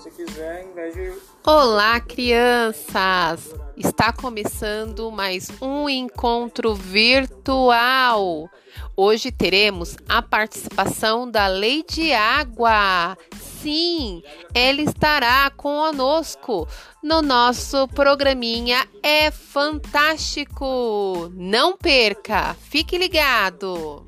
você quiser, em vez de. Olá, crianças! Está começando mais um encontro virtual. Hoje teremos a participação da Lady Água. Sim, ela estará conosco no nosso programinha É Fantástico. Não perca, fique ligado.